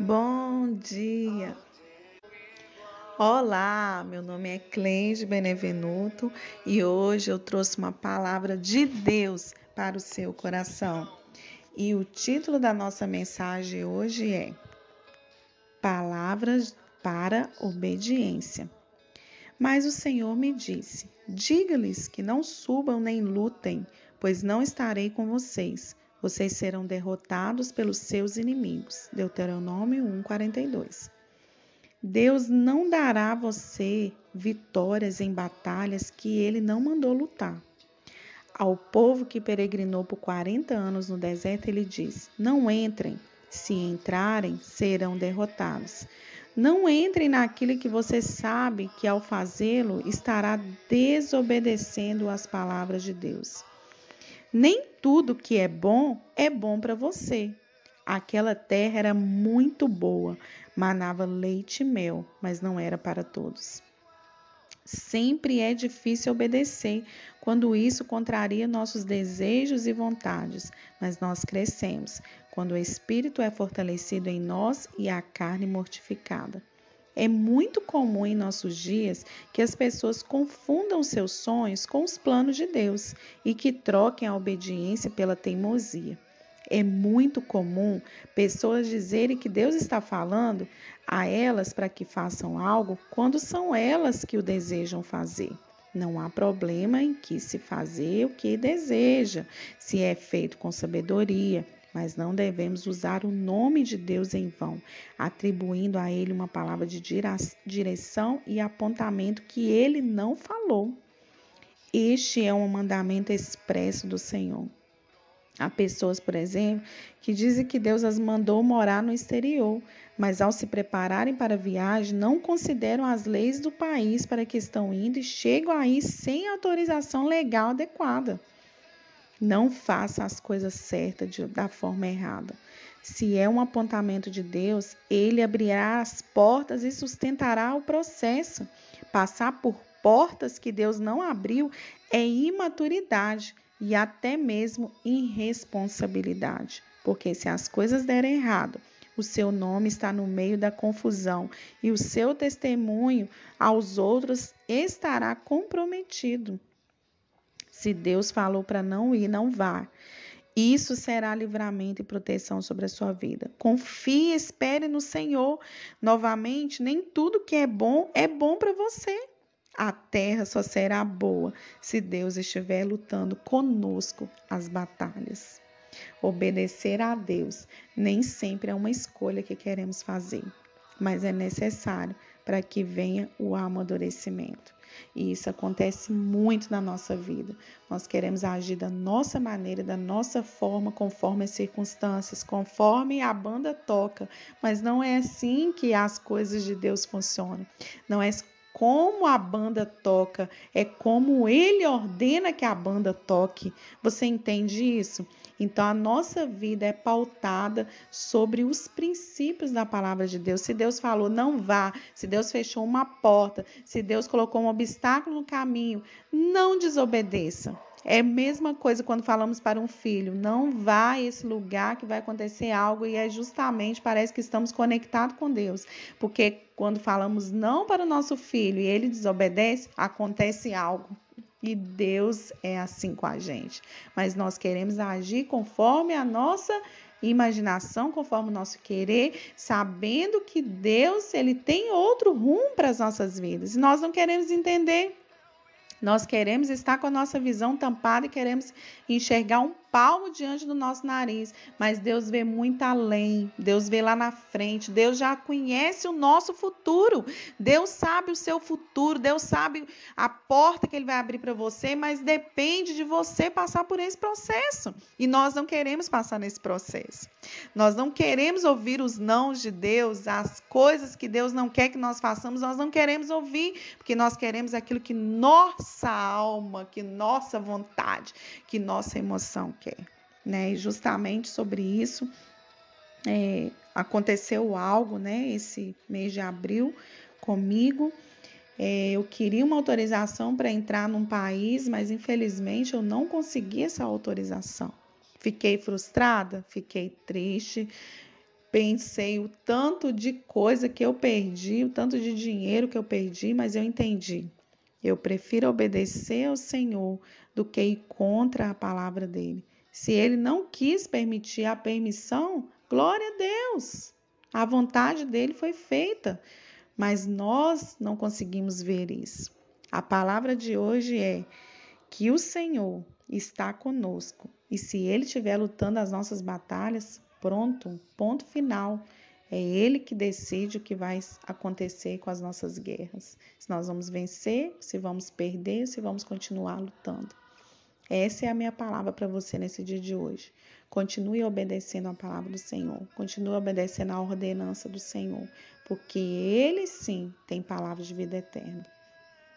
Bom dia! Olá, meu nome é Cleide Benevenuto e hoje eu trouxe uma palavra de Deus para o seu coração. E o título da nossa mensagem hoje é Palavras para Obediência. Mas o Senhor me disse: Diga-lhes que não subam nem lutem, pois não estarei com vocês vocês serão derrotados pelos seus inimigos. Deuteronômio 1:42. Deus não dará a você vitórias em batalhas que ele não mandou lutar. Ao povo que peregrinou por 40 anos no deserto, ele diz: Não entrem, se entrarem, serão derrotados. Não entrem naquilo que você sabe que ao fazê-lo estará desobedecendo às palavras de Deus. Nem tudo que é bom é bom para você. Aquela terra era muito boa, manava leite e mel, mas não era para todos. Sempre é difícil obedecer quando isso contraria nossos desejos e vontades, mas nós crescemos quando o espírito é fortalecido em nós e a carne mortificada. É muito comum em nossos dias que as pessoas confundam seus sonhos com os planos de Deus e que troquem a obediência pela teimosia. É muito comum pessoas dizerem que Deus está falando a elas para que façam algo quando são elas que o desejam fazer. Não há problema em que se fazer o que deseja, se é feito com sabedoria, mas não devemos usar o nome de Deus em vão, atribuindo a ele uma palavra de direção e apontamento que ele não falou. Este é um mandamento expresso do Senhor. Há pessoas, por exemplo, que dizem que Deus as mandou morar no exterior, mas ao se prepararem para a viagem, não consideram as leis do país para que estão indo e chegam aí sem autorização legal adequada. Não faça as coisas certas de, da forma errada. Se é um apontamento de Deus, ele abrirá as portas e sustentará o processo. Passar por portas que Deus não abriu é imaturidade e até mesmo irresponsabilidade. Porque se as coisas derem errado, o seu nome está no meio da confusão e o seu testemunho aos outros estará comprometido. Se Deus falou para não ir, não vá. Isso será livramento e proteção sobre a sua vida. Confie, espere no Senhor. Novamente, nem tudo que é bom é bom para você. A terra só será boa se Deus estiver lutando conosco as batalhas. Obedecer a Deus nem sempre é uma escolha que queremos fazer, mas é necessário para que venha o amadurecimento. E isso acontece muito na nossa vida. Nós queremos agir da nossa maneira, da nossa forma, conforme as circunstâncias, conforme a banda toca. Mas não é assim que as coisas de Deus funcionam. Não é como a banda toca, é como ele ordena que a banda toque. Você entende isso? Então a nossa vida é pautada sobre os princípios da palavra de Deus. Se Deus falou não vá, se Deus fechou uma porta, se Deus colocou um obstáculo no caminho, não desobedeça. É a mesma coisa quando falamos para um filho, não vá a esse lugar que vai acontecer algo e é justamente parece que estamos conectados com Deus, porque quando falamos não para o nosso filho e ele desobedece, acontece algo. E Deus é assim com a gente. Mas nós queremos agir conforme a nossa imaginação, conforme o nosso querer, sabendo que Deus ele tem outro rumo para as nossas vidas. E nós não queremos entender. Nós queremos estar com a nossa visão tampada e queremos enxergar um palmo diante do nosso nariz, mas Deus vê muito além. Deus vê lá na frente. Deus já conhece o nosso futuro. Deus sabe o seu futuro. Deus sabe a porta que ele vai abrir para você, mas depende de você passar por esse processo. E nós não queremos passar nesse processo. Nós não queremos ouvir os nãos de Deus, as coisas que Deus não quer que nós façamos, nós não queremos ouvir, porque nós queremos aquilo que nossa alma, que nossa vontade, que nossa emoção quer. Né? E justamente sobre isso é, aconteceu algo, né? Esse mês de abril comigo. É, eu queria uma autorização para entrar num país, mas infelizmente eu não consegui essa autorização. Fiquei frustrada, fiquei triste, pensei o tanto de coisa que eu perdi, o tanto de dinheiro que eu perdi, mas eu entendi. Eu prefiro obedecer ao Senhor do que ir contra a palavra dele. Se ele não quis permitir a permissão, glória a Deus. A vontade dele foi feita, mas nós não conseguimos ver isso. A palavra de hoje é que o Senhor está conosco e se ele estiver lutando as nossas batalhas, pronto, ponto final. É Ele que decide o que vai acontecer com as nossas guerras. Se nós vamos vencer, se vamos perder, se vamos continuar lutando. Essa é a minha palavra para você nesse dia de hoje. Continue obedecendo a palavra do Senhor. Continue obedecendo a ordenança do Senhor. Porque Ele sim tem palavras de vida eterna.